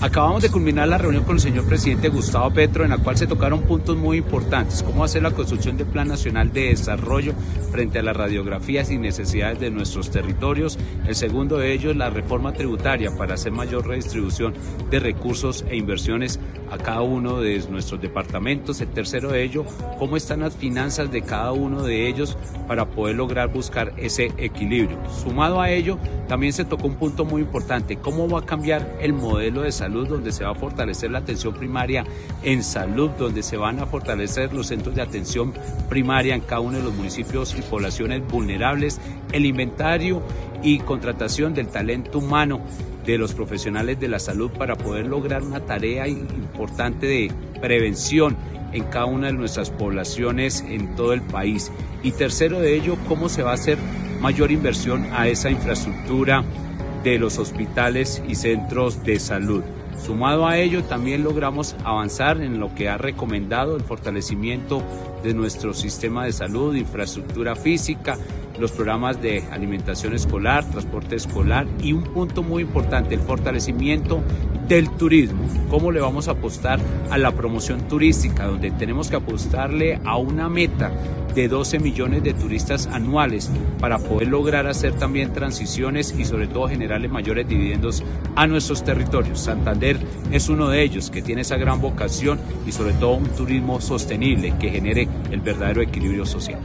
Acabamos de culminar la reunión con el señor presidente Gustavo Petro, en la cual se tocaron puntos muy importantes, cómo hacer la construcción del Plan Nacional de Desarrollo frente a las radiografías y necesidades de nuestros territorios. El segundo de ellos, la reforma tributaria para hacer mayor redistribución de recursos e inversiones a cada uno de nuestros departamentos. El tercero de ello, cómo están las finanzas de cada uno de ellos para poder lograr buscar ese equilibrio. Sumado a ello, también se tocó un punto muy importante, cómo va a cambiar el modelo de donde se va a fortalecer la atención primaria en salud, donde se van a fortalecer los centros de atención primaria en cada uno de los municipios y poblaciones vulnerables, el inventario y contratación del talento humano de los profesionales de la salud para poder lograr una tarea importante de prevención en cada una de nuestras poblaciones en todo el país. Y tercero de ello, cómo se va a hacer mayor inversión a esa infraestructura de los hospitales y centros de salud. Sumado a ello, también logramos avanzar en lo que ha recomendado el fortalecimiento de nuestro sistema de salud, infraestructura física, los programas de alimentación escolar, transporte escolar y un punto muy importante, el fortalecimiento del turismo. ¿Cómo le vamos a apostar a la promoción turística? Donde tenemos que apostarle a una meta de 12 millones de turistas anuales para poder lograr hacer también transiciones y sobre todo generarle mayores dividendos a nuestros territorios. Santander es uno de ellos que tiene esa gran vocación y sobre todo un turismo sostenible que genere el verdadero equilibrio social.